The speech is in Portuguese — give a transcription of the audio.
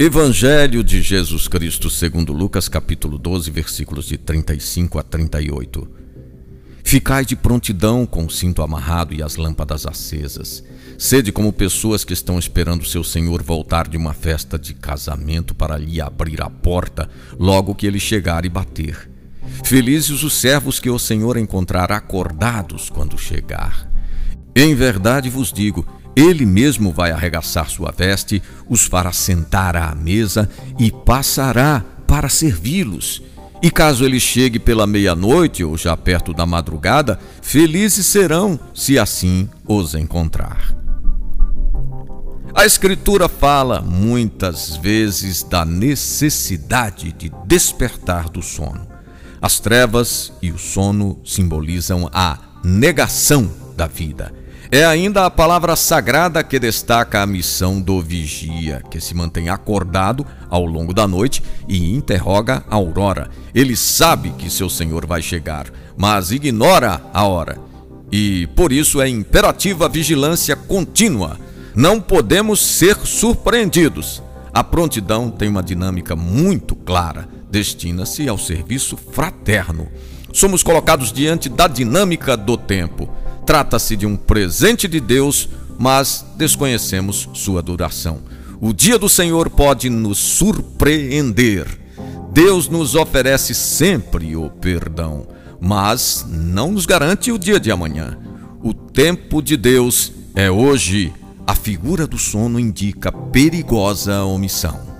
Evangelho de Jesus Cristo segundo Lucas capítulo 12, versículos de 35 a 38. Ficai de prontidão com o cinto amarrado e as lâmpadas acesas. Sede como pessoas que estão esperando seu Senhor voltar de uma festa de casamento para lhe abrir a porta logo que ele chegar e bater. Felizes os servos que o Senhor encontrar acordados quando chegar. Em verdade vos digo, ele mesmo vai arregaçar sua veste, os fará sentar à mesa e passará para servi-los. E caso ele chegue pela meia-noite ou já perto da madrugada, felizes serão se assim os encontrar. A Escritura fala muitas vezes da necessidade de despertar do sono. As trevas e o sono simbolizam a negação da vida é ainda a palavra sagrada que destaca a missão do vigia, que se mantém acordado ao longo da noite e interroga a aurora. Ele sabe que seu senhor vai chegar, mas ignora a hora. E por isso é imperativa a vigilância contínua. Não podemos ser surpreendidos. A prontidão tem uma dinâmica muito clara, destina-se ao serviço fraterno. Somos colocados diante da dinâmica do tempo. Trata-se de um presente de Deus, mas desconhecemos sua duração. O dia do Senhor pode nos surpreender. Deus nos oferece sempre o perdão, mas não nos garante o dia de amanhã. O tempo de Deus é hoje. A figura do sono indica perigosa omissão.